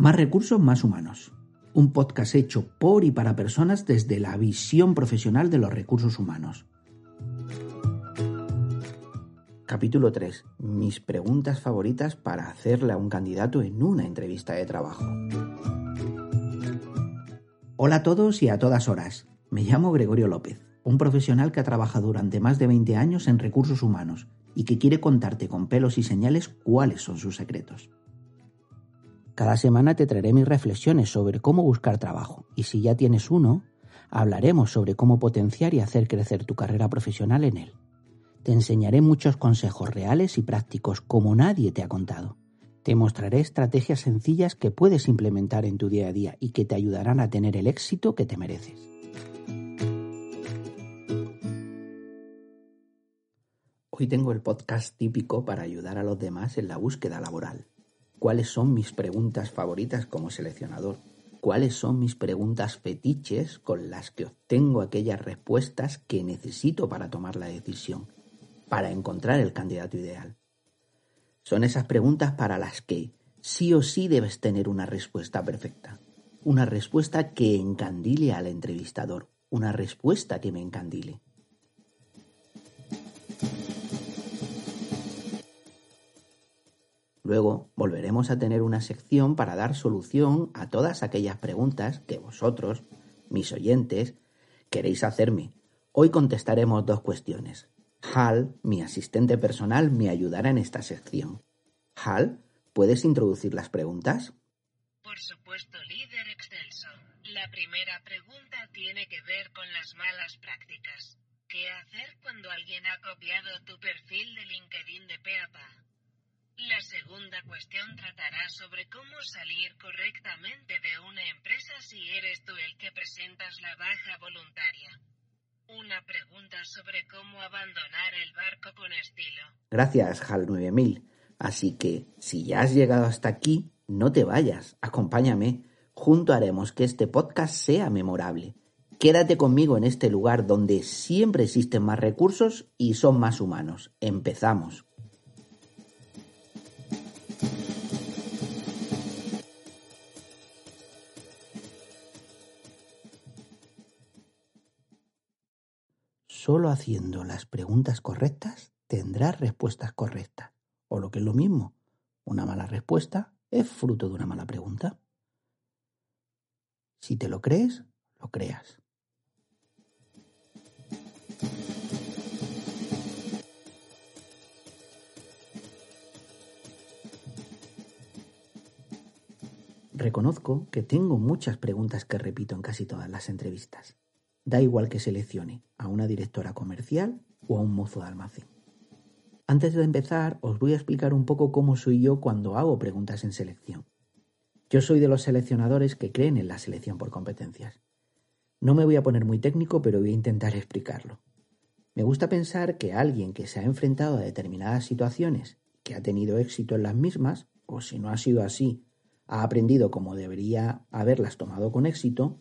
Más recursos, más humanos. Un podcast hecho por y para personas desde la visión profesional de los recursos humanos. Capítulo 3. Mis preguntas favoritas para hacerle a un candidato en una entrevista de trabajo. Hola a todos y a todas horas. Me llamo Gregorio López, un profesional que ha trabajado durante más de 20 años en recursos humanos y que quiere contarte con pelos y señales cuáles son sus secretos. Cada semana te traeré mis reflexiones sobre cómo buscar trabajo y si ya tienes uno, hablaremos sobre cómo potenciar y hacer crecer tu carrera profesional en él. Te enseñaré muchos consejos reales y prácticos como nadie te ha contado. Te mostraré estrategias sencillas que puedes implementar en tu día a día y que te ayudarán a tener el éxito que te mereces. Hoy tengo el podcast típico para ayudar a los demás en la búsqueda laboral cuáles son mis preguntas favoritas como seleccionador, cuáles son mis preguntas fetiches con las que obtengo aquellas respuestas que necesito para tomar la decisión, para encontrar el candidato ideal. Son esas preguntas para las que sí o sí debes tener una respuesta perfecta, una respuesta que encandile al entrevistador, una respuesta que me encandile. Luego volveremos a tener una sección para dar solución a todas aquellas preguntas que vosotros, mis oyentes, queréis hacerme. Hoy contestaremos dos cuestiones. Hal, mi asistente personal, me ayudará en esta sección. Hal, ¿puedes introducir las preguntas? Por supuesto, líder excelso. La primera pregunta tiene que ver con las malas prácticas. ¿Qué hacer cuando alguien ha copiado tu perfil de LinkedIn de Peapa? La segunda cuestión tratará sobre cómo salir correctamente de una empresa si eres tú el que presentas la baja voluntaria. Una pregunta sobre cómo abandonar el barco con estilo. Gracias, HAL 9000. Así que, si ya has llegado hasta aquí, no te vayas, acompáñame. Junto haremos que este podcast sea memorable. Quédate conmigo en este lugar donde siempre existen más recursos y son más humanos. Empezamos. Solo haciendo las preguntas correctas tendrás respuestas correctas. O lo que es lo mismo, una mala respuesta es fruto de una mala pregunta. Si te lo crees, lo creas. Reconozco que tengo muchas preguntas que repito en casi todas las entrevistas. Da igual que seleccione a una directora comercial o a un mozo de almacén. Antes de empezar, os voy a explicar un poco cómo soy yo cuando hago preguntas en selección. Yo soy de los seleccionadores que creen en la selección por competencias. No me voy a poner muy técnico, pero voy a intentar explicarlo. Me gusta pensar que alguien que se ha enfrentado a determinadas situaciones, que ha tenido éxito en las mismas, o si no ha sido así, ha aprendido como debería haberlas tomado con éxito,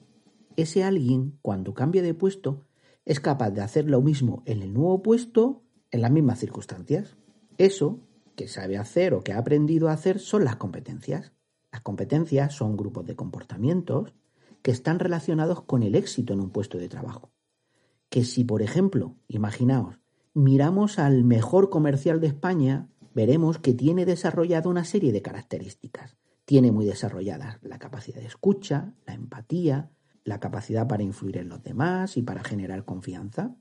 ese alguien, cuando cambia de puesto, es capaz de hacer lo mismo en el nuevo puesto en las mismas circunstancias. Eso que sabe hacer o que ha aprendido a hacer son las competencias. Las competencias son grupos de comportamientos que están relacionados con el éxito en un puesto de trabajo. Que si, por ejemplo, imaginaos, miramos al mejor comercial de España, veremos que tiene desarrollado una serie de características. Tiene muy desarrolladas la capacidad de escucha, la empatía, la capacidad para influir en los demás y para generar confianza.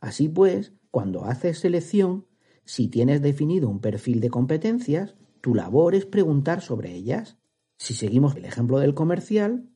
Así pues, cuando haces selección, si tienes definido un perfil de competencias, tu labor es preguntar sobre ellas. Si seguimos el ejemplo del comercial,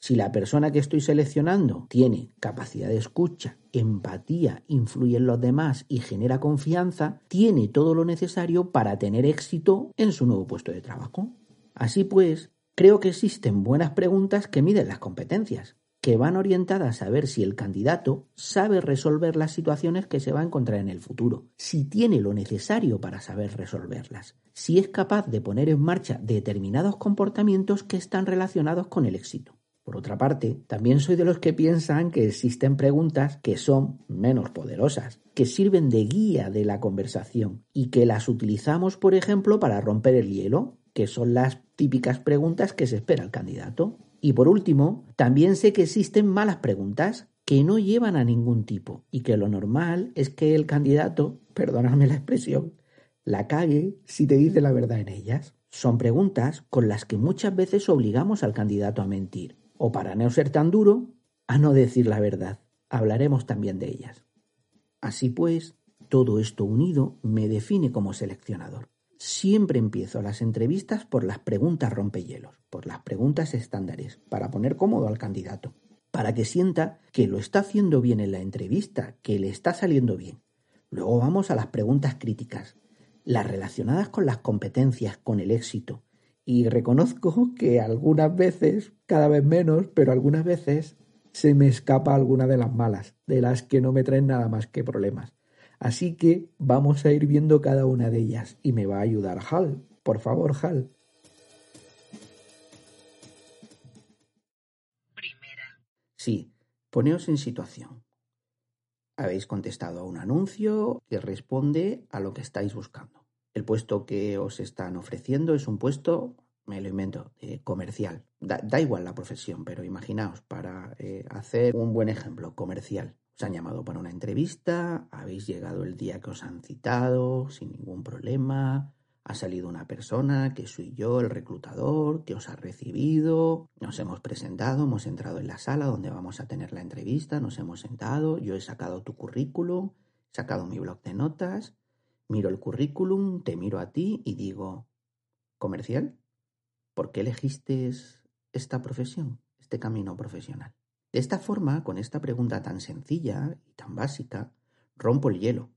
si la persona que estoy seleccionando tiene capacidad de escucha, empatía, influye en los demás y genera confianza, tiene todo lo necesario para tener éxito en su nuevo puesto de trabajo. Así pues, Creo que existen buenas preguntas que miden las competencias, que van orientadas a ver si el candidato sabe resolver las situaciones que se va a encontrar en el futuro, si tiene lo necesario para saber resolverlas, si es capaz de poner en marcha determinados comportamientos que están relacionados con el éxito. Por otra parte, también soy de los que piensan que existen preguntas que son menos poderosas, que sirven de guía de la conversación y que las utilizamos, por ejemplo, para romper el hielo que son las típicas preguntas que se espera el candidato. Y por último, también sé que existen malas preguntas que no llevan a ningún tipo y que lo normal es que el candidato, perdóname la expresión, la cague si te dice la verdad en ellas. Son preguntas con las que muchas veces obligamos al candidato a mentir, o para no ser tan duro, a no decir la verdad. Hablaremos también de ellas. Así pues, todo esto unido me define como seleccionador. Siempre empiezo las entrevistas por las preguntas rompehielos, por las preguntas estándares, para poner cómodo al candidato, para que sienta que lo está haciendo bien en la entrevista, que le está saliendo bien. Luego vamos a las preguntas críticas, las relacionadas con las competencias, con el éxito. Y reconozco que algunas veces, cada vez menos, pero algunas veces se me escapa alguna de las malas, de las que no me traen nada más que problemas. Así que vamos a ir viendo cada una de ellas y me va a ayudar Hal. Por favor, Hal. Primera. Sí, poneos en situación. Habéis contestado a un anuncio que responde a lo que estáis buscando. El puesto que os están ofreciendo es un puesto, me lo invento, comercial. Da, igual la profesión, pero imaginaos, para eh, hacer un buen ejemplo, comercial. Os han llamado para una entrevista, habéis llegado el día que os han citado sin ningún problema, ha salido una persona que soy yo, el reclutador, que os ha recibido, nos hemos presentado, hemos entrado en la sala donde vamos a tener la entrevista, nos hemos sentado, yo he sacado tu currículum, he sacado mi blog de notas, miro el currículum, te miro a ti y digo, ¿comercial? ¿Por qué elegiste esta profesión, este camino profesional? De esta forma, con esta pregunta tan sencilla y tan básica, rompo el hielo.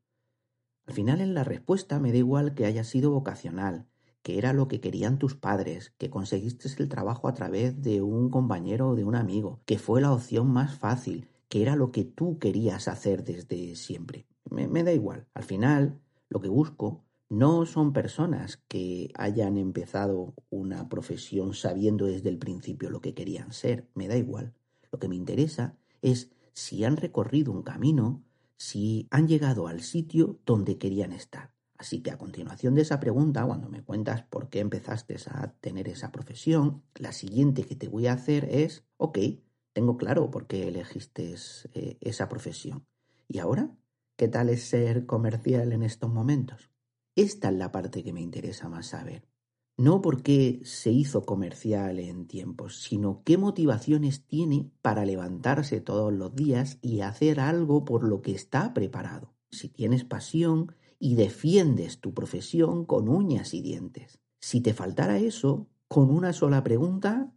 Al final en la respuesta me da igual que haya sido vocacional, que era lo que querían tus padres, que conseguiste el trabajo a través de un compañero o de un amigo, que fue la opción más fácil, que era lo que tú querías hacer desde siempre. Me, me da igual. Al final, lo que busco no son personas que hayan empezado una profesión sabiendo desde el principio lo que querían ser. Me da igual. Lo que me interesa es si han recorrido un camino, si han llegado al sitio donde querían estar. Así que a continuación de esa pregunta, cuando me cuentas por qué empezaste a tener esa profesión, la siguiente que te voy a hacer es, ok, tengo claro por qué elegiste eh, esa profesión. ¿Y ahora? ¿Qué tal es ser comercial en estos momentos? Esta es la parte que me interesa más saber no porque se hizo comercial en tiempos, sino qué motivaciones tiene para levantarse todos los días y hacer algo por lo que está preparado. Si tienes pasión y defiendes tu profesión con uñas y dientes. Si te faltara eso, con una sola pregunta,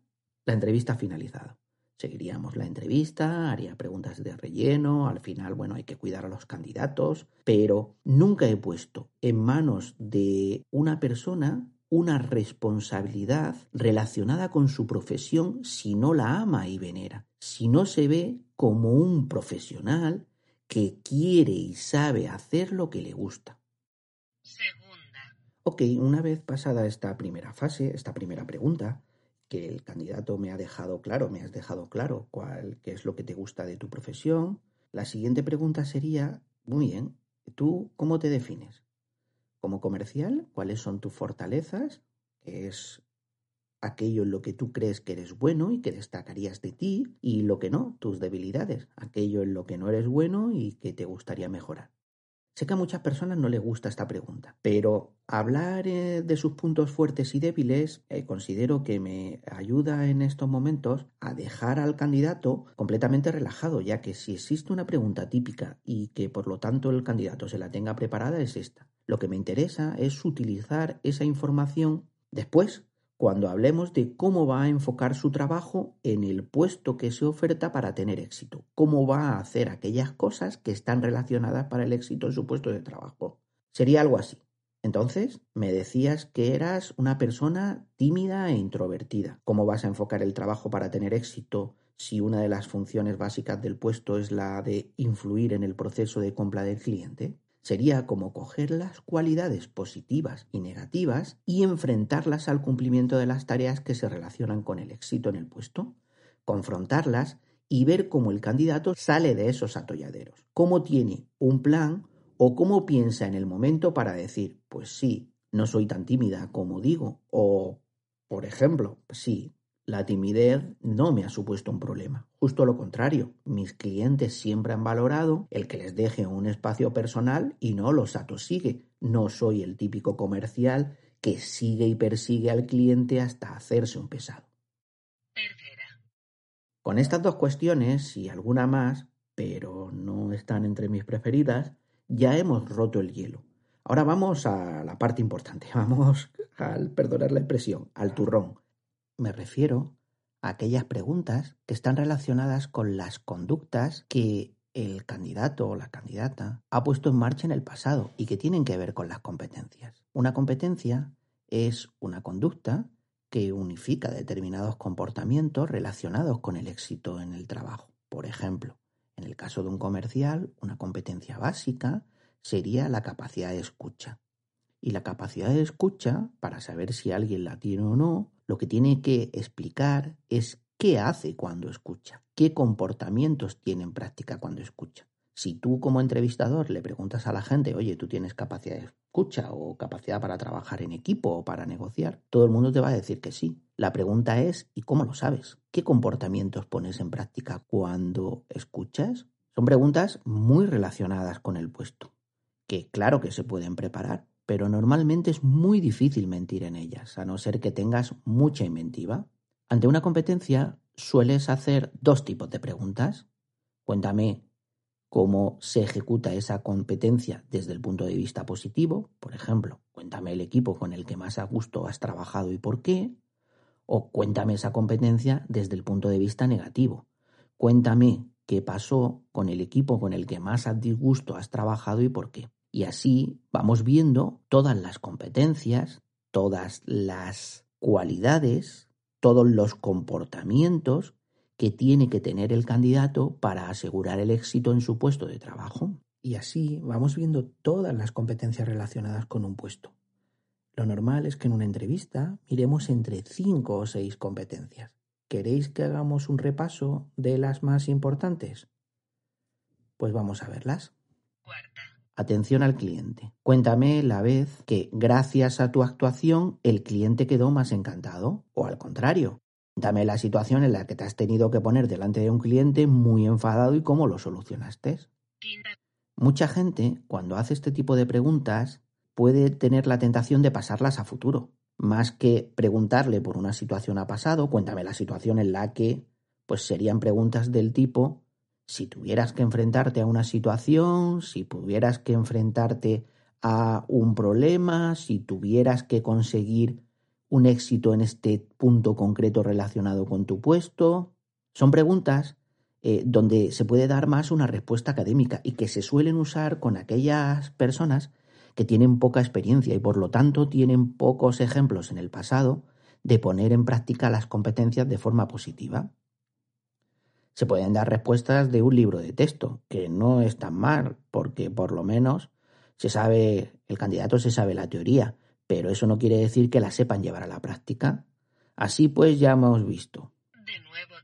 la entrevista ha finalizado. Seguiríamos la entrevista, haría preguntas de relleno, al final, bueno, hay que cuidar a los candidatos, pero nunca he puesto en manos de una persona una responsabilidad relacionada con su profesión si no la ama y venera, si no se ve como un profesional que quiere y sabe hacer lo que le gusta. Segunda. Ok, una vez pasada esta primera fase, esta primera pregunta, que el candidato me ha dejado claro, me has dejado claro cuál qué es lo que te gusta de tu profesión, la siguiente pregunta sería, muy bien, ¿tú cómo te defines? Como comercial, cuáles son tus fortalezas, que es aquello en lo que tú crees que eres bueno y que destacarías de ti, y lo que no, tus debilidades, aquello en lo que no eres bueno y que te gustaría mejorar. Sé que a muchas personas no les gusta esta pregunta, pero hablar eh, de sus puntos fuertes y débiles eh, considero que me ayuda en estos momentos a dejar al candidato completamente relajado, ya que si existe una pregunta típica y que por lo tanto el candidato se la tenga preparada es esta. Lo que me interesa es utilizar esa información después, cuando hablemos de cómo va a enfocar su trabajo en el puesto que se oferta para tener éxito, cómo va a hacer aquellas cosas que están relacionadas para el éxito en su puesto de trabajo. Sería algo así. Entonces, me decías que eras una persona tímida e introvertida. ¿Cómo vas a enfocar el trabajo para tener éxito si una de las funciones básicas del puesto es la de influir en el proceso de compra del cliente? Sería como coger las cualidades positivas y negativas y enfrentarlas al cumplimiento de las tareas que se relacionan con el éxito en el puesto, confrontarlas y ver cómo el candidato sale de esos atolladeros, cómo tiene un plan o cómo piensa en el momento para decir, pues sí, no soy tan tímida como digo. O, por ejemplo, sí, la timidez no me ha supuesto un problema. Justo lo contrario, mis clientes siempre han valorado el que les deje un espacio personal y no los atosigue. No soy el típico comercial que sigue y persigue al cliente hasta hacerse un pesado. Con estas dos cuestiones y alguna más, pero no están entre mis preferidas, ya hemos roto el hielo. Ahora vamos a la parte importante, vamos al, perdonar la expresión, al turrón. Me refiero a aquellas preguntas que están relacionadas con las conductas que el candidato o la candidata ha puesto en marcha en el pasado y que tienen que ver con las competencias. Una competencia es una conducta que unifica determinados comportamientos relacionados con el éxito en el trabajo. Por ejemplo, en el caso de un comercial, una competencia básica sería la capacidad de escucha. Y la capacidad de escucha, para saber si alguien la tiene o no, lo que tiene que explicar es qué hace cuando escucha, qué comportamientos tiene en práctica cuando escucha. Si tú como entrevistador le preguntas a la gente, oye, tú tienes capacidad de escucha o capacidad para trabajar en equipo o para negociar, todo el mundo te va a decir que sí. La pregunta es, ¿y cómo lo sabes? ¿Qué comportamientos pones en práctica cuando escuchas? Son preguntas muy relacionadas con el puesto que claro que se pueden preparar, pero normalmente es muy difícil mentir en ellas, a no ser que tengas mucha inventiva. Ante una competencia sueles hacer dos tipos de preguntas. Cuéntame cómo se ejecuta esa competencia desde el punto de vista positivo, por ejemplo, cuéntame el equipo con el que más a gusto has trabajado y por qué, o cuéntame esa competencia desde el punto de vista negativo. Cuéntame qué pasó con el equipo con el que más a disgusto has trabajado y por qué. Y así vamos viendo todas las competencias, todas las cualidades, todos los comportamientos que tiene que tener el candidato para asegurar el éxito en su puesto de trabajo. Y así vamos viendo todas las competencias relacionadas con un puesto. Lo normal es que en una entrevista miremos entre cinco o seis competencias. ¿Queréis que hagamos un repaso de las más importantes? Pues vamos a verlas. Atención al cliente. Cuéntame la vez que, gracias a tu actuación, el cliente quedó más encantado. O al contrario, Dame la situación en la que te has tenido que poner delante de un cliente muy enfadado y cómo lo solucionaste. Mucha gente, cuando hace este tipo de preguntas, puede tener la tentación de pasarlas a futuro. Más que preguntarle por una situación a pasado, cuéntame la situación en la que, pues serían preguntas del tipo, si tuvieras que enfrentarte a una situación, si tuvieras que enfrentarte a un problema, si tuvieras que conseguir un éxito en este punto concreto relacionado con tu puesto. Son preguntas eh, donde se puede dar más una respuesta académica y que se suelen usar con aquellas personas que tienen poca experiencia y por lo tanto tienen pocos ejemplos en el pasado de poner en práctica las competencias de forma positiva. Se pueden dar respuestas de un libro de texto, que no es tan mal, porque por lo menos se sabe, el candidato se sabe la teoría, pero eso no quiere decir que la sepan llevar a la práctica. Así pues ya hemos visto. De nuevo,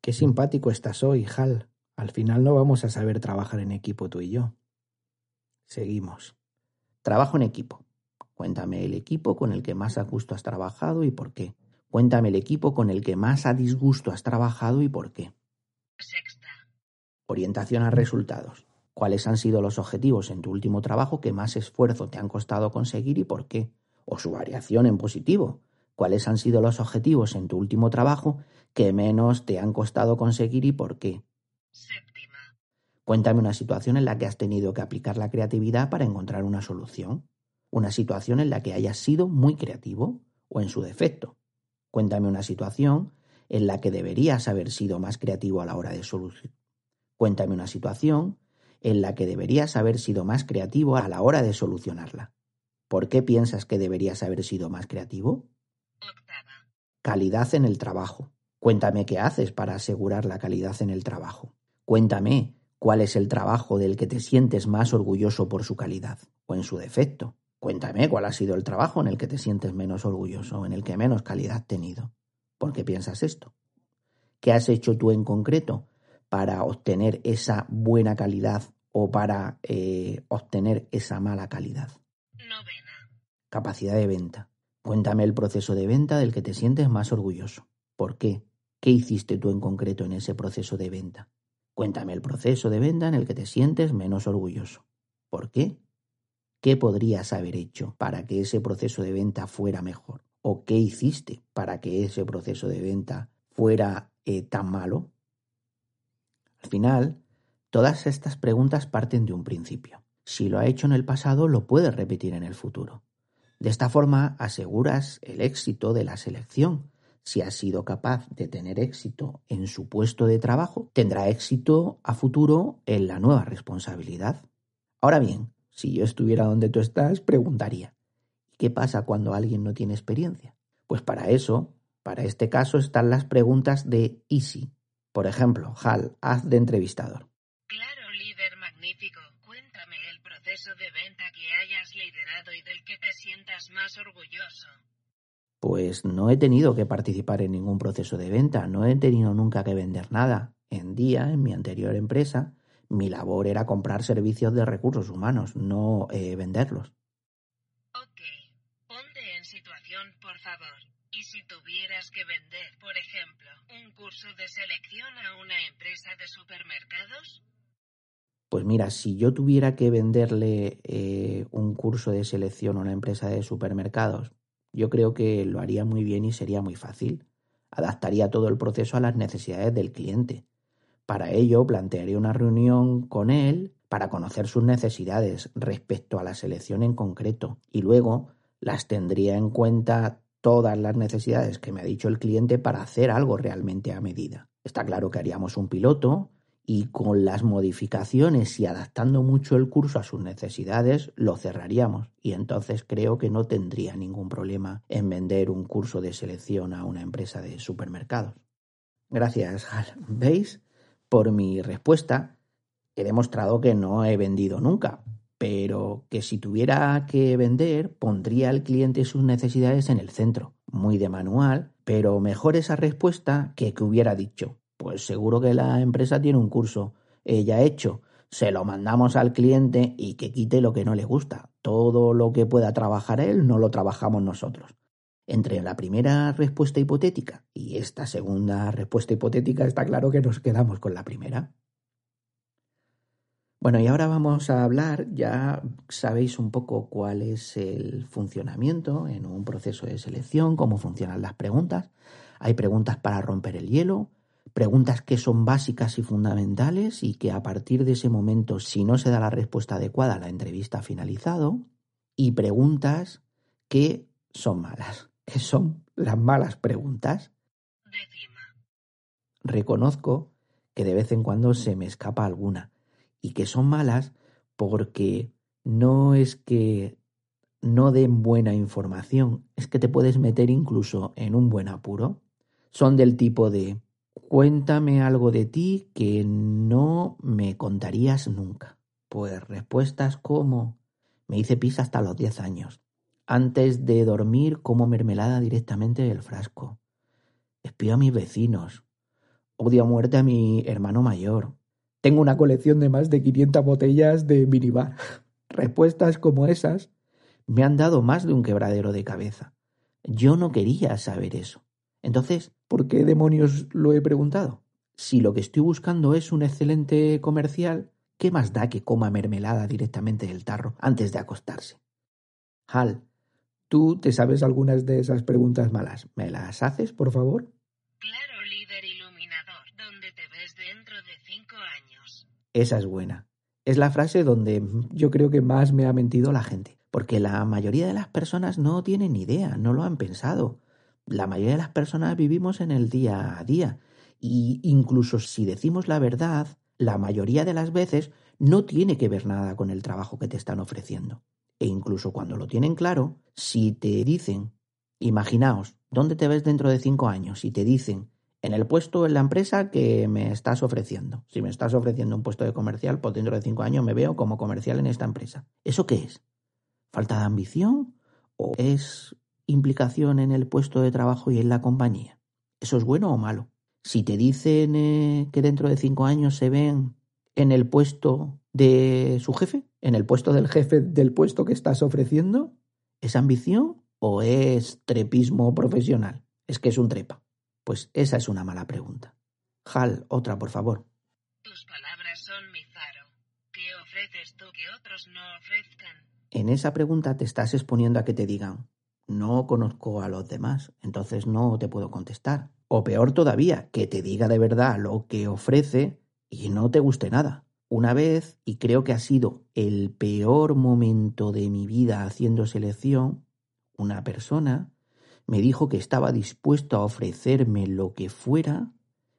Qué simpático estás hoy, Hal. Al final no vamos a saber trabajar en equipo tú y yo. Seguimos. Trabajo en equipo. Cuéntame el equipo con el que más a gusto has trabajado y por qué. Cuéntame el equipo con el que más a disgusto has trabajado y por qué. Sexta. Orientación a resultados. ¿Cuáles han sido los objetivos en tu último trabajo que más esfuerzo te han costado conseguir y por qué? O su variación en positivo. ¿Cuáles han sido los objetivos en tu último trabajo que menos te han costado conseguir y por qué? Cuéntame una situación en la que has tenido que aplicar la creatividad para encontrar una solución. Una situación en la que hayas sido muy creativo o en su defecto. Cuéntame una situación en la que deberías haber sido más creativo a la hora de solucionar. Cuéntame una situación en la que deberías haber sido más creativo a la hora de solucionarla. ¿Por qué piensas que deberías haber sido más creativo? Calidad en el trabajo. Cuéntame qué haces para asegurar la calidad en el trabajo. Cuéntame ¿Cuál es el trabajo del que te sientes más orgulloso por su calidad o en su defecto? Cuéntame cuál ha sido el trabajo en el que te sientes menos orgulloso, en el que menos calidad has tenido. ¿Por qué piensas esto? ¿Qué has hecho tú en concreto para obtener esa buena calidad o para eh, obtener esa mala calidad? Novena. Capacidad de venta. Cuéntame el proceso de venta del que te sientes más orgulloso. ¿Por qué? ¿Qué hiciste tú en concreto en ese proceso de venta? Cuéntame el proceso de venta en el que te sientes menos orgulloso. ¿Por qué? ¿Qué podrías haber hecho para que ese proceso de venta fuera mejor? ¿O qué hiciste para que ese proceso de venta fuera eh, tan malo? Al final, todas estas preguntas parten de un principio. Si lo ha hecho en el pasado, lo puedes repetir en el futuro. De esta forma aseguras el éxito de la selección. Si ha sido capaz de tener éxito en su puesto de trabajo, tendrá éxito a futuro en la nueva responsabilidad. Ahora bien, si yo estuviera donde tú estás, preguntaría, ¿qué pasa cuando alguien no tiene experiencia? Pues para eso, para este caso, están las preguntas de Easy. Por ejemplo, Hal, haz de entrevistador. Claro, líder magnífico. Cuéntame el proceso de venta que hayas liderado y del que te sientas más orgulloso. Pues no he tenido que participar en ningún proceso de venta, no he tenido nunca que vender nada. En día, en mi anterior empresa, mi labor era comprar servicios de recursos humanos, no eh, venderlos. Ok, ponte en situación, por favor. ¿Y si tuvieras que vender, por ejemplo, un curso de selección a una empresa de supermercados? Pues mira, si yo tuviera que venderle eh, un curso de selección a una empresa de supermercados, yo creo que lo haría muy bien y sería muy fácil. Adaptaría todo el proceso a las necesidades del cliente. Para ello, plantearía una reunión con él para conocer sus necesidades respecto a la selección en concreto y luego las tendría en cuenta todas las necesidades que me ha dicho el cliente para hacer algo realmente a medida. Está claro que haríamos un piloto y con las modificaciones y adaptando mucho el curso a sus necesidades lo cerraríamos y entonces creo que no tendría ningún problema en vender un curso de selección a una empresa de supermercados. Gracias, Hal. ¿Veis? Por mi respuesta he demostrado que no he vendido nunca, pero que si tuviera que vender pondría al cliente sus necesidades en el centro. Muy de manual, pero mejor esa respuesta que que hubiera dicho pues seguro que la empresa tiene un curso ya hecho. Se lo mandamos al cliente y que quite lo que no le gusta. Todo lo que pueda trabajar él no lo trabajamos nosotros. Entre la primera respuesta hipotética y esta segunda respuesta hipotética está claro que nos quedamos con la primera. Bueno, y ahora vamos a hablar, ya sabéis un poco cuál es el funcionamiento en un proceso de selección, cómo funcionan las preguntas. Hay preguntas para romper el hielo, preguntas que son básicas y fundamentales y que a partir de ese momento, si no se da la respuesta adecuada, la entrevista ha finalizado, y preguntas que son malas, son las malas preguntas. Reconozco que de vez en cuando se me escapa alguna y que son malas porque no es que no den buena información, es que te puedes meter incluso en un buen apuro. Son del tipo de Cuéntame algo de ti que no me contarías nunca. Pues respuestas como me hice pis hasta los 10 años. Antes de dormir como mermelada directamente del frasco. Espío a mis vecinos. Odio a muerte a mi hermano mayor. Tengo una colección de más de 500 botellas de minibar. Respuestas como esas me han dado más de un quebradero de cabeza. Yo no quería saber eso. Entonces, ¿por qué demonios lo he preguntado? Si lo que estoy buscando es un excelente comercial, ¿qué más da que coma mermelada directamente del tarro antes de acostarse? Hal, ¿tú te sabes algunas de esas preguntas malas? ¿Me las haces, por favor? Claro, líder iluminador. ¿Dónde te ves dentro de cinco años? Esa es buena. Es la frase donde yo creo que más me ha mentido la gente, porque la mayoría de las personas no tienen ni idea, no lo han pensado la mayoría de las personas vivimos en el día a día y incluso si decimos la verdad, la mayoría de las veces no tiene que ver nada con el trabajo que te están ofreciendo. E incluso cuando lo tienen claro, si te dicen, imaginaos, ¿dónde te ves dentro de cinco años? Si te dicen, en el puesto en la empresa que me estás ofreciendo. Si me estás ofreciendo un puesto de comercial, pues dentro de cinco años me veo como comercial en esta empresa. ¿Eso qué es? ¿Falta de ambición? ¿O es implicación en el puesto de trabajo y en la compañía. ¿Eso es bueno o malo? Si te dicen eh, que dentro de cinco años se ven en el puesto de su jefe, en el puesto del jefe del puesto que estás ofreciendo, ¿Es ambición o es trepismo profesional? Es que es un trepa. Pues esa es una mala pregunta. Hal, otra, por favor. Tus palabras son mi faro. ¿Qué ofreces tú que otros no ofrezcan? En esa pregunta te estás exponiendo a que te digan, no conozco a los demás, entonces no te puedo contestar. O peor todavía, que te diga de verdad lo que ofrece y no te guste nada. Una vez, y creo que ha sido el peor momento de mi vida haciendo selección, una persona me dijo que estaba dispuesto a ofrecerme lo que fuera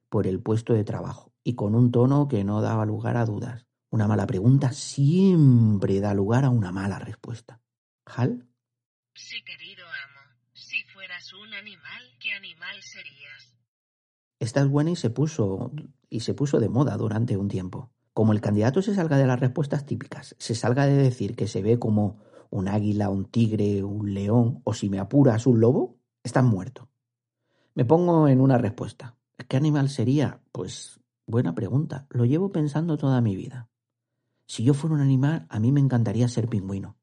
por el puesto de trabajo, y con un tono que no daba lugar a dudas. Una mala pregunta siempre da lugar a una mala respuesta. ¿Hal? Sí, querido amo. Si fueras un animal, ¿qué animal serías? Esta es buena y se puso y se puso de moda durante un tiempo. Como el candidato se salga de las respuestas típicas, se salga de decir que se ve como un águila, un tigre, un león o si me apuras un lobo, estás muerto. Me pongo en una respuesta. ¿Qué animal sería? Pues buena pregunta. Lo llevo pensando toda mi vida. Si yo fuera un animal, a mí me encantaría ser pingüino.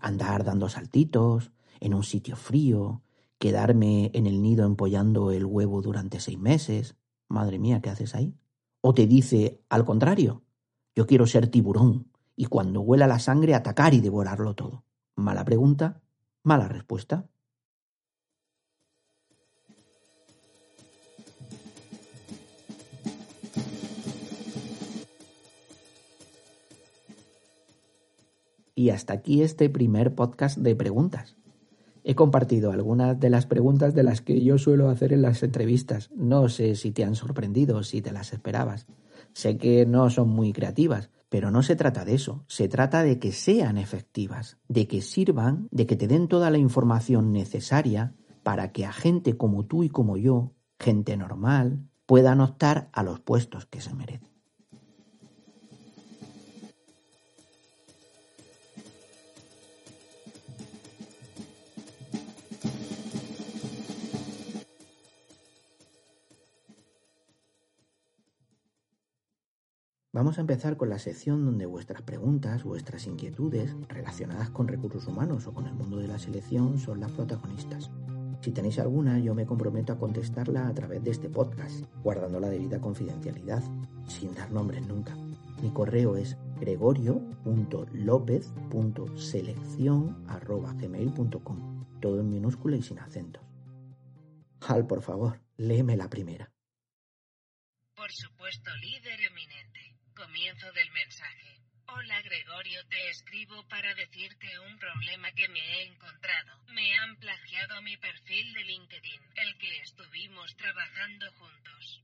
Andar dando saltitos, en un sitio frío, quedarme en el nido empollando el huevo durante seis meses. Madre mía, ¿qué haces ahí? O te dice, al contrario, yo quiero ser tiburón y cuando huela la sangre atacar y devorarlo todo. Mala pregunta, mala respuesta. Y hasta aquí este primer podcast de preguntas. He compartido algunas de las preguntas de las que yo suelo hacer en las entrevistas. No sé si te han sorprendido, si te las esperabas. Sé que no son muy creativas, pero no se trata de eso. Se trata de que sean efectivas, de que sirvan, de que te den toda la información necesaria para que a gente como tú y como yo, gente normal, puedan optar a los puestos que se merecen. Vamos a empezar con la sección donde vuestras preguntas, vuestras inquietudes relacionadas con recursos humanos o con el mundo de la selección son las protagonistas. Si tenéis alguna, yo me comprometo a contestarla a través de este podcast, guardando la debida confidencialidad, sin dar nombres nunca. Mi correo es gregorio.lopez.selección.gmail.com Todo en minúscula y sin acentos. Hal, por favor, léeme la primera. Por supuesto, líder. Comienzo del mensaje. Hola Gregorio, te escribo para decirte un problema que me he encontrado. Me han plagiado mi perfil de LinkedIn, el que estuvimos trabajando juntos.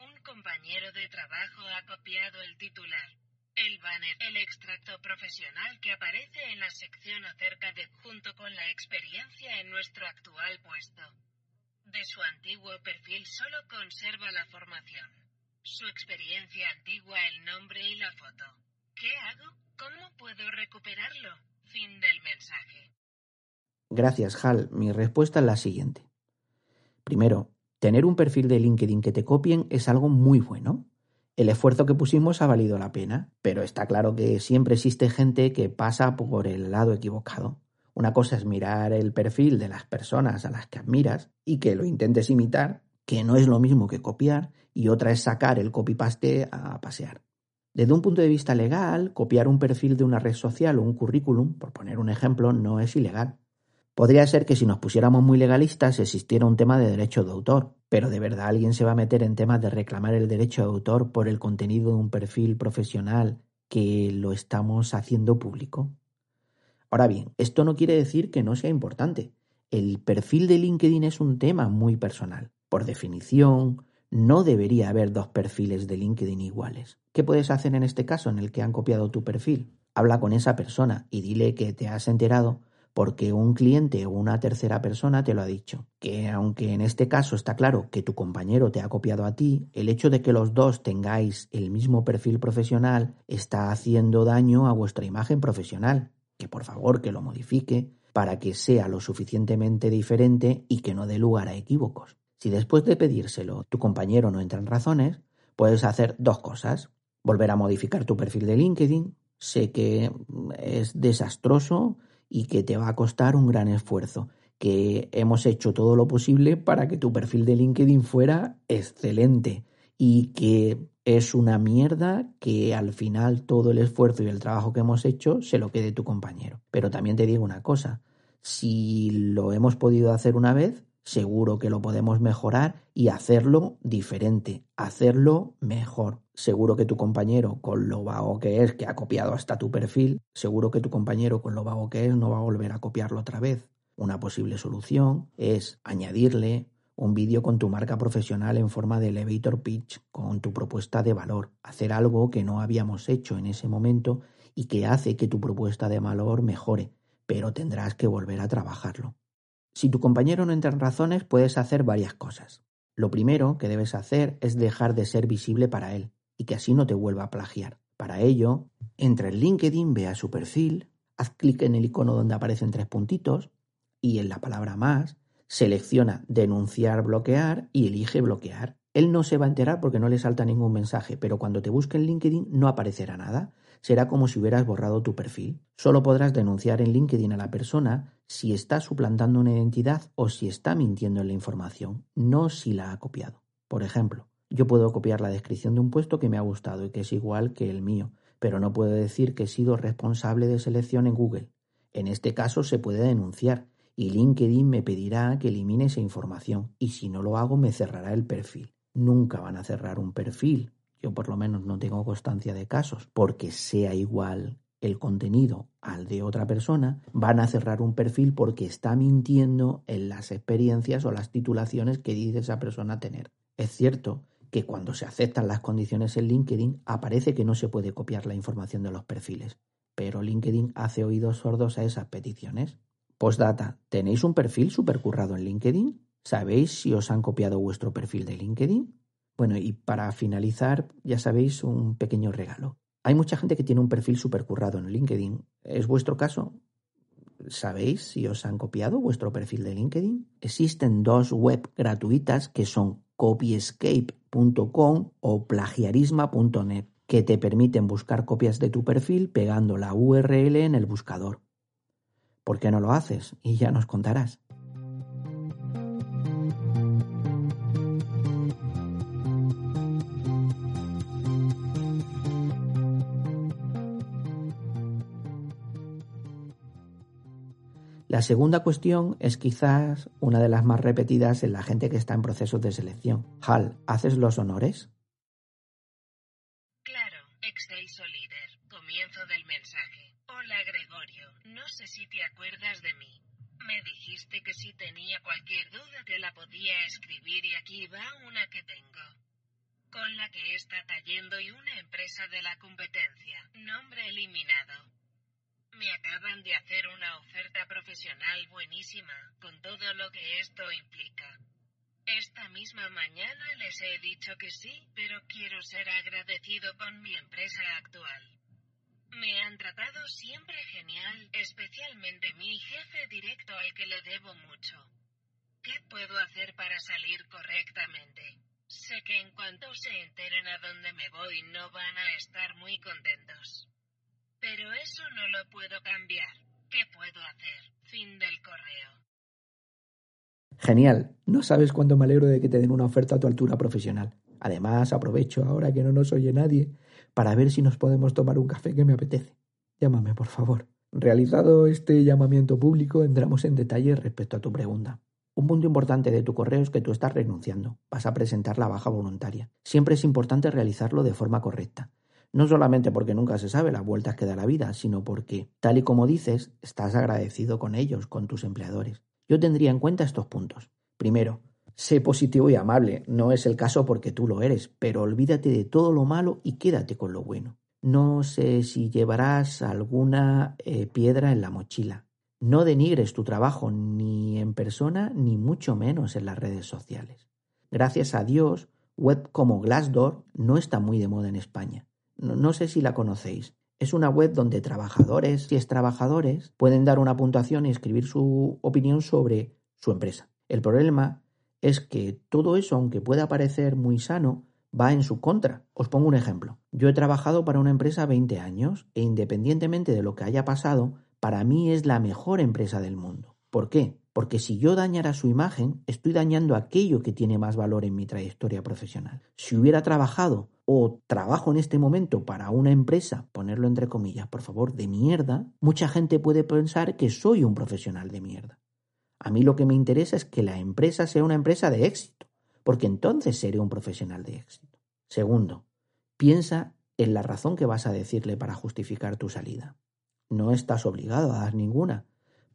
Un compañero de trabajo ha copiado el titular, el banner, el extracto profesional que aparece en la sección acerca de junto con la experiencia en nuestro actual puesto. De su antiguo perfil solo conserva la formación su experiencia antigua, el nombre y la foto. ¿Qué hago? ¿Cómo puedo recuperarlo? Fin del mensaje. Gracias, Hal. Mi respuesta es la siguiente. Primero, tener un perfil de LinkedIn que te copien es algo muy bueno. El esfuerzo que pusimos ha valido la pena, pero está claro que siempre existe gente que pasa por el lado equivocado. Una cosa es mirar el perfil de las personas a las que admiras y que lo intentes imitar, que no es lo mismo que copiar, y otra es sacar el copy-paste a pasear. Desde un punto de vista legal, copiar un perfil de una red social o un currículum, por poner un ejemplo, no es ilegal. Podría ser que si nos pusiéramos muy legalistas existiera un tema de derecho de autor, pero ¿de verdad alguien se va a meter en temas de reclamar el derecho de autor por el contenido de un perfil profesional que lo estamos haciendo público? Ahora bien, esto no quiere decir que no sea importante. El perfil de LinkedIn es un tema muy personal. Por definición, no debería haber dos perfiles de LinkedIn iguales. ¿Qué puedes hacer en este caso en el que han copiado tu perfil? Habla con esa persona y dile que te has enterado porque un cliente o una tercera persona te lo ha dicho. Que aunque en este caso está claro que tu compañero te ha copiado a ti, el hecho de que los dos tengáis el mismo perfil profesional está haciendo daño a vuestra imagen profesional. Que por favor que lo modifique para que sea lo suficientemente diferente y que no dé lugar a equívocos. Si después de pedírselo tu compañero no entra en razones, puedes hacer dos cosas. Volver a modificar tu perfil de LinkedIn. Sé que es desastroso y que te va a costar un gran esfuerzo, que hemos hecho todo lo posible para que tu perfil de LinkedIn fuera excelente y que es una mierda que al final todo el esfuerzo y el trabajo que hemos hecho se lo quede tu compañero. Pero también te digo una cosa, si lo hemos podido hacer una vez, seguro que lo podemos mejorar y hacerlo diferente, hacerlo mejor. Seguro que tu compañero, con lo vago que es, que ha copiado hasta tu perfil, seguro que tu compañero, con lo vago que es, no va a volver a copiarlo otra vez. Una posible solución es añadirle un vídeo con tu marca profesional en forma de elevator pitch, con tu propuesta de valor, hacer algo que no habíamos hecho en ese momento y que hace que tu propuesta de valor mejore, pero tendrás que volver a trabajarlo. Si tu compañero no entra en razones, puedes hacer varias cosas. Lo primero que debes hacer es dejar de ser visible para él y que así no te vuelva a plagiar. Para ello, entra en LinkedIn, ve a su perfil, haz clic en el icono donde aparecen tres puntitos y en la palabra más selecciona denunciar, bloquear y elige bloquear. Él no se va a enterar porque no le salta ningún mensaje, pero cuando te busque en LinkedIn no aparecerá nada. Será como si hubieras borrado tu perfil. Solo podrás denunciar en LinkedIn a la persona si está suplantando una identidad o si está mintiendo en la información, no si la ha copiado. Por ejemplo, yo puedo copiar la descripción de un puesto que me ha gustado y que es igual que el mío, pero no puedo decir que he sido responsable de selección en Google. En este caso se puede denunciar y LinkedIn me pedirá que elimine esa información y si no lo hago me cerrará el perfil. Nunca van a cerrar un perfil, yo por lo menos no tengo constancia de casos, porque sea igual el contenido al de otra persona, van a cerrar un perfil porque está mintiendo en las experiencias o las titulaciones que dice esa persona tener. Es cierto que cuando se aceptan las condiciones en LinkedIn aparece que no se puede copiar la información de los perfiles, pero LinkedIn hace oídos sordos a esas peticiones. Postdata, ¿tenéis un perfil supercurrado en LinkedIn? ¿Sabéis si os han copiado vuestro perfil de LinkedIn? Bueno, y para finalizar, ya sabéis, un pequeño regalo. Hay mucha gente que tiene un perfil supercurrado en LinkedIn. ¿Es vuestro caso? ¿Sabéis si os han copiado vuestro perfil de LinkedIn? Existen dos web gratuitas que son copyescape.com o plagiarisma.net que te permiten buscar copias de tu perfil pegando la URL en el buscador. ¿Por qué no lo haces? Y ya nos contarás. La segunda cuestión es quizás una de las más repetidas en la gente que está en procesos de selección. Hal, ¿haces los honores? Claro, excelso líder. Comienzo del mensaje. Hola Gregorio, no sé si te acuerdas de mí. Me dijiste que si tenía cualquier duda te la podía escribir y aquí va una que tengo. Con la que está cayendo y una empresa de la competencia. Nombre eliminado. Me acaban de hacer una oferta profesional buenísima, con todo lo que esto implica. Esta misma mañana les he dicho que sí, pero quiero ser agradecido con mi empresa actual. Me han tratado siempre genial, especialmente mi jefe directo al que le debo mucho. ¿Qué puedo hacer para salir correctamente? Sé que en cuanto se enteren a dónde me voy no van a estar muy contentos. Pero eso no lo puedo cambiar. ¿Qué puedo hacer? Fin del correo. Genial. No sabes cuánto me alegro de que te den una oferta a tu altura profesional. Además, aprovecho ahora que no nos oye nadie para ver si nos podemos tomar un café que me apetece. Llámame, por favor. Realizado este llamamiento público, entramos en detalle respecto a tu pregunta. Un punto importante de tu correo es que tú estás renunciando. Vas a presentar la baja voluntaria. Siempre es importante realizarlo de forma correcta. No solamente porque nunca se sabe las vueltas que da la vida, sino porque, tal y como dices, estás agradecido con ellos, con tus empleadores. Yo tendría en cuenta estos puntos. Primero, Sé positivo y amable, no es el caso porque tú lo eres, pero olvídate de todo lo malo y quédate con lo bueno. No sé si llevarás alguna eh, piedra en la mochila. No denigres tu trabajo ni en persona ni mucho menos en las redes sociales. Gracias a Dios, web como Glassdoor no está muy de moda en España. No, sé si la conocéis. Es una web donde trabajadores y extrabajadores pueden dar una puntuación y escribir su opinión sobre su empresa. El problema es que todo eso, aunque pueda parecer muy sano, va en su contra. Os pongo un ejemplo. Yo he trabajado para una empresa 20 años e independientemente de lo que haya pasado, para mí es la mejor empresa del mundo. ¿Por qué? Porque si yo dañara su imagen, estoy dañando aquello que tiene más valor en mi trayectoria profesional. Si hubiera trabajado o trabajo en este momento para una empresa, ponerlo entre comillas, por favor, de mierda, mucha gente puede pensar que soy un profesional de mierda. A mí lo que me interesa es que la empresa sea una empresa de éxito, porque entonces seré un profesional de éxito. Segundo, piensa en la razón que vas a decirle para justificar tu salida. No estás obligado a dar ninguna.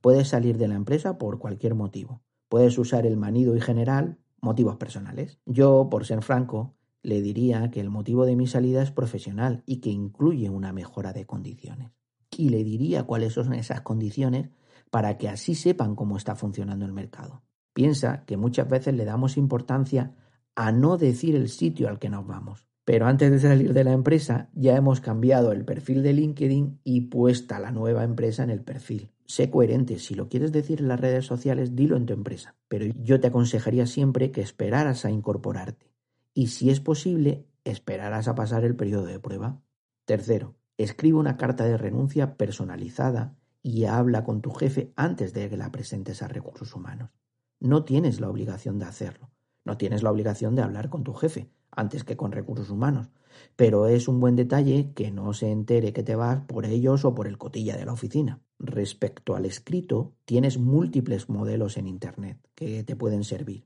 Puedes salir de la empresa por cualquier motivo. Puedes usar el manido y general motivos personales. Yo, por ser franco, le diría que el motivo de mi salida es profesional y que incluye una mejora de condiciones. Y le diría cuáles son esas condiciones para que así sepan cómo está funcionando el mercado. Piensa que muchas veces le damos importancia a no decir el sitio al que nos vamos. Pero antes de salir de la empresa ya hemos cambiado el perfil de LinkedIn y puesta la nueva empresa en el perfil. Sé coherente, si lo quieres decir en las redes sociales, dilo en tu empresa. Pero yo te aconsejaría siempre que esperaras a incorporarte. Y si es posible, esperaras a pasar el periodo de prueba. Tercero, escribe una carta de renuncia personalizada y habla con tu jefe antes de que la presentes a recursos humanos. No tienes la obligación de hacerlo. No tienes la obligación de hablar con tu jefe antes que con recursos humanos. Pero es un buen detalle que no se entere que te vas por ellos o por el cotilla de la oficina. Respecto al escrito, tienes múltiples modelos en Internet que te pueden servir.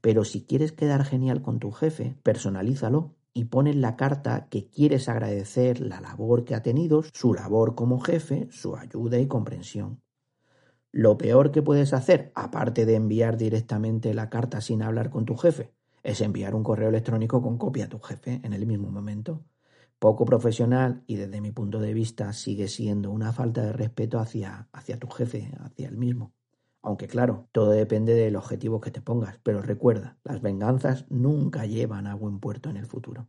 Pero si quieres quedar genial con tu jefe, personalízalo y pon en la carta que quieres agradecer la labor que ha tenido, su labor como jefe, su ayuda y comprensión. Lo peor que puedes hacer, aparte de enviar directamente la carta sin hablar con tu jefe, es enviar un correo electrónico con copia a tu jefe en el mismo momento. Poco profesional y desde mi punto de vista sigue siendo una falta de respeto hacia, hacia tu jefe, hacia el mismo. Aunque claro, todo depende del objetivo que te pongas, pero recuerda, las venganzas nunca llevan a buen puerto en el futuro.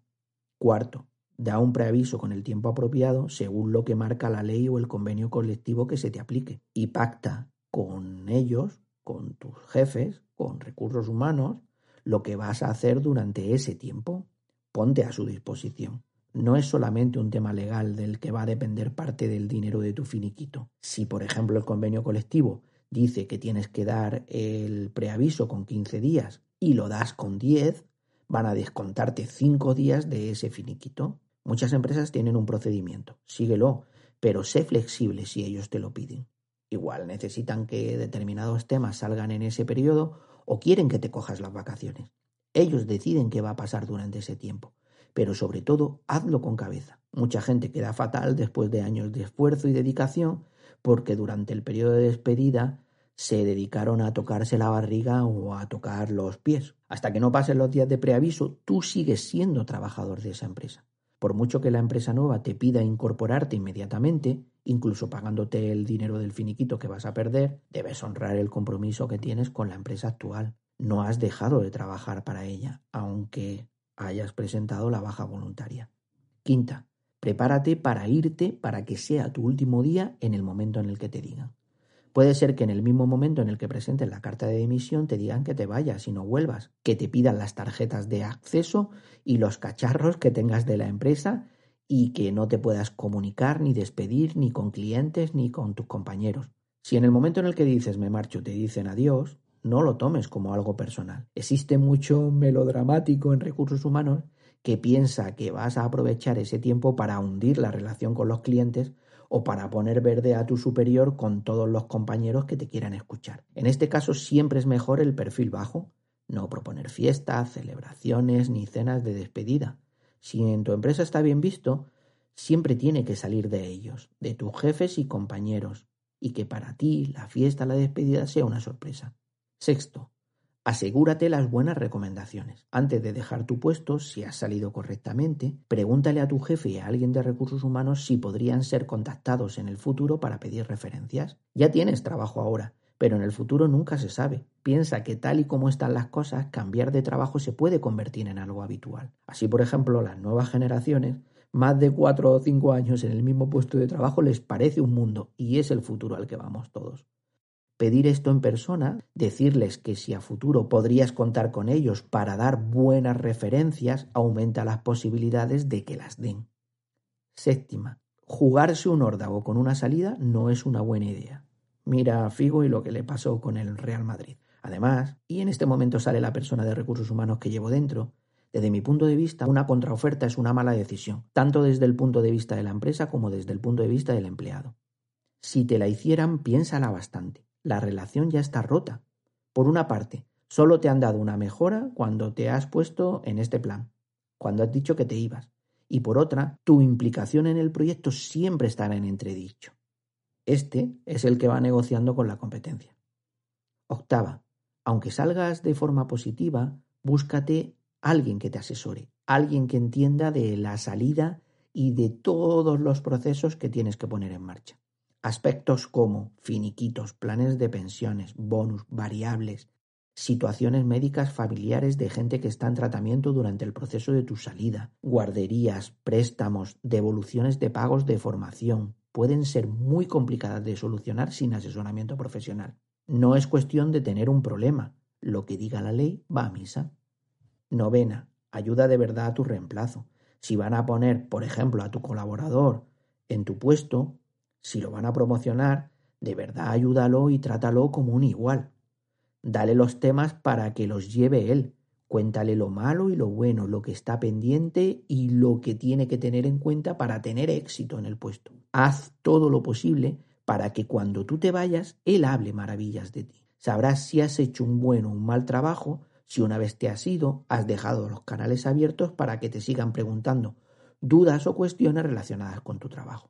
Cuarto, da un preaviso con el tiempo apropiado según lo que marca la ley o el convenio colectivo que se te aplique y pacta con ellos, con tus jefes, con recursos humanos, lo que vas a hacer durante ese tiempo. Ponte a su disposición. No es solamente un tema legal del que va a depender parte del dinero de tu finiquito. Si, por ejemplo, el convenio colectivo dice que tienes que dar el preaviso con 15 días y lo das con 10, van a descontarte 5 días de ese finiquito. Muchas empresas tienen un procedimiento, síguelo, pero sé flexible si ellos te lo piden. Igual necesitan que determinados temas salgan en ese periodo o quieren que te cojas las vacaciones. Ellos deciden qué va a pasar durante ese tiempo, pero sobre todo hazlo con cabeza. Mucha gente queda fatal después de años de esfuerzo y dedicación porque durante el periodo de despedida se dedicaron a tocarse la barriga o a tocar los pies. Hasta que no pasen los días de preaviso, tú sigues siendo trabajador de esa empresa. Por mucho que la empresa nueva te pida incorporarte inmediatamente, incluso pagándote el dinero del finiquito que vas a perder, debes honrar el compromiso que tienes con la empresa actual. No has dejado de trabajar para ella, aunque hayas presentado la baja voluntaria. Quinta, Prepárate para irte para que sea tu último día en el momento en el que te digan. Puede ser que en el mismo momento en el que presentes la carta de dimisión te digan que te vayas y no vuelvas, que te pidan las tarjetas de acceso y los cacharros que tengas de la empresa y que no te puedas comunicar ni despedir ni con clientes ni con tus compañeros. Si en el momento en el que dices me marcho te dicen adiós, no lo tomes como algo personal. Existe mucho melodramático en recursos humanos que piensa que vas a aprovechar ese tiempo para hundir la relación con los clientes o para poner verde a tu superior con todos los compañeros que te quieran escuchar. En este caso siempre es mejor el perfil bajo, no proponer fiestas, celebraciones ni cenas de despedida. Si en tu empresa está bien visto, siempre tiene que salir de ellos, de tus jefes y compañeros, y que para ti la fiesta, la despedida sea una sorpresa. Sexto, Asegúrate las buenas recomendaciones. Antes de dejar tu puesto, si has salido correctamente, pregúntale a tu jefe y a alguien de recursos humanos si podrían ser contactados en el futuro para pedir referencias. Ya tienes trabajo ahora, pero en el futuro nunca se sabe. Piensa que tal y como están las cosas, cambiar de trabajo se puede convertir en algo habitual. Así, por ejemplo, las nuevas generaciones, más de cuatro o cinco años en el mismo puesto de trabajo les parece un mundo y es el futuro al que vamos todos pedir esto en persona, decirles que si a futuro podrías contar con ellos para dar buenas referencias, aumenta las posibilidades de que las den. Séptima, jugarse un órdago con una salida no es una buena idea. Mira a Figo y lo que le pasó con el Real Madrid. Además, y en este momento sale la persona de recursos humanos que llevo dentro, desde mi punto de vista, una contraoferta es una mala decisión, tanto desde el punto de vista de la empresa como desde el punto de vista del empleado. Si te la hicieran, piénsala bastante. La relación ya está rota. Por una parte, solo te han dado una mejora cuando te has puesto en este plan, cuando has dicho que te ibas. Y por otra, tu implicación en el proyecto siempre estará en entredicho. Este es el que va negociando con la competencia. Octava, aunque salgas de forma positiva, búscate alguien que te asesore, alguien que entienda de la salida y de todos los procesos que tienes que poner en marcha. Aspectos como finiquitos, planes de pensiones, bonus, variables, situaciones médicas familiares de gente que está en tratamiento durante el proceso de tu salida, guarderías, préstamos, devoluciones de pagos de formación, pueden ser muy complicadas de solucionar sin asesoramiento profesional. No es cuestión de tener un problema. Lo que diga la ley va a misa. Novena, ayuda de verdad a tu reemplazo. Si van a poner, por ejemplo, a tu colaborador en tu puesto, si lo van a promocionar, de verdad ayúdalo y trátalo como un igual. Dale los temas para que los lleve él. Cuéntale lo malo y lo bueno, lo que está pendiente y lo que tiene que tener en cuenta para tener éxito en el puesto. Haz todo lo posible para que cuando tú te vayas, Él hable maravillas de ti. Sabrás si has hecho un buen o un mal trabajo, si una vez te has ido, has dejado los canales abiertos para que te sigan preguntando dudas o cuestiones relacionadas con tu trabajo.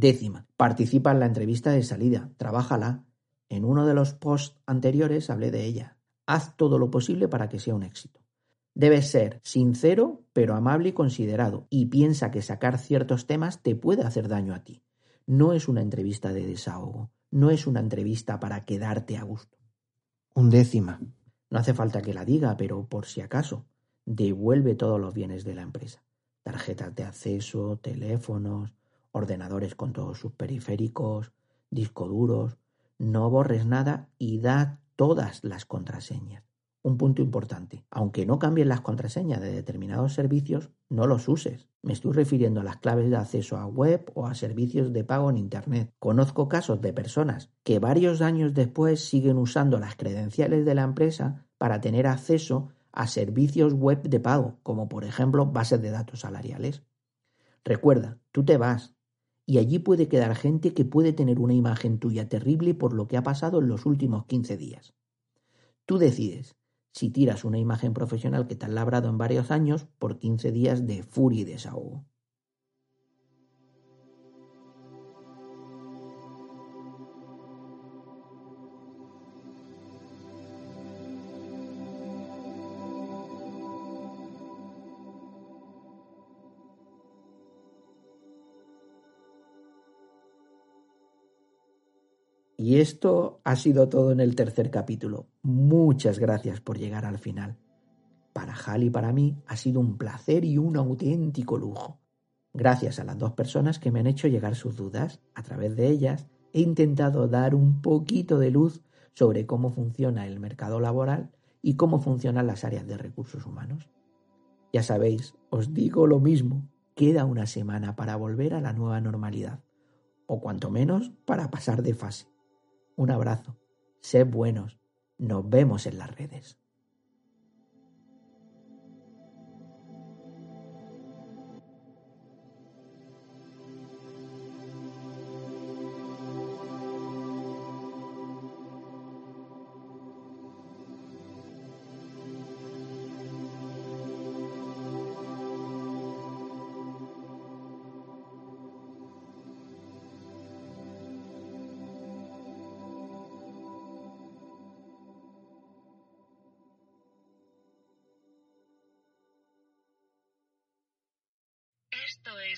Décima, participa en la entrevista de salida, trabájala. En uno de los posts anteriores hablé de ella. Haz todo lo posible para que sea un éxito. Debes ser sincero, pero amable y considerado, y piensa que sacar ciertos temas te puede hacer daño a ti. No es una entrevista de desahogo, no es una entrevista para quedarte a gusto. Undécima. No hace falta que la diga, pero por si acaso, devuelve todos los bienes de la empresa. Tarjetas de acceso, teléfonos, ordenadores con todos sus periféricos, disco duros. No borres nada y da todas las contraseñas. Un punto importante. Aunque no cambien las contraseñas de determinados servicios, no los uses. Me estoy refiriendo a las claves de acceso a web o a servicios de pago en Internet. Conozco casos de personas que varios años después siguen usando las credenciales de la empresa para tener acceso a servicios web de pago, como por ejemplo bases de datos salariales. Recuerda, tú te vas, y allí puede quedar gente que puede tener una imagen tuya terrible por lo que ha pasado en los últimos 15 días. Tú decides si tiras una imagen profesional que te has labrado en varios años por 15 días de furia y desahogo. Y esto ha sido todo en el tercer capítulo. Muchas gracias por llegar al final. Para Hal y para mí ha sido un placer y un auténtico lujo. Gracias a las dos personas que me han hecho llegar sus dudas, a través de ellas he intentado dar un poquito de luz sobre cómo funciona el mercado laboral y cómo funcionan las áreas de recursos humanos. Ya sabéis, os digo lo mismo, queda una semana para volver a la nueva normalidad, o cuanto menos para pasar de fase. Un abrazo. Sed buenos. Nos vemos en las redes.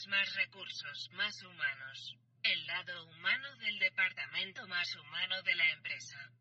Más recursos, más humanos. El lado humano del departamento más humano de la empresa.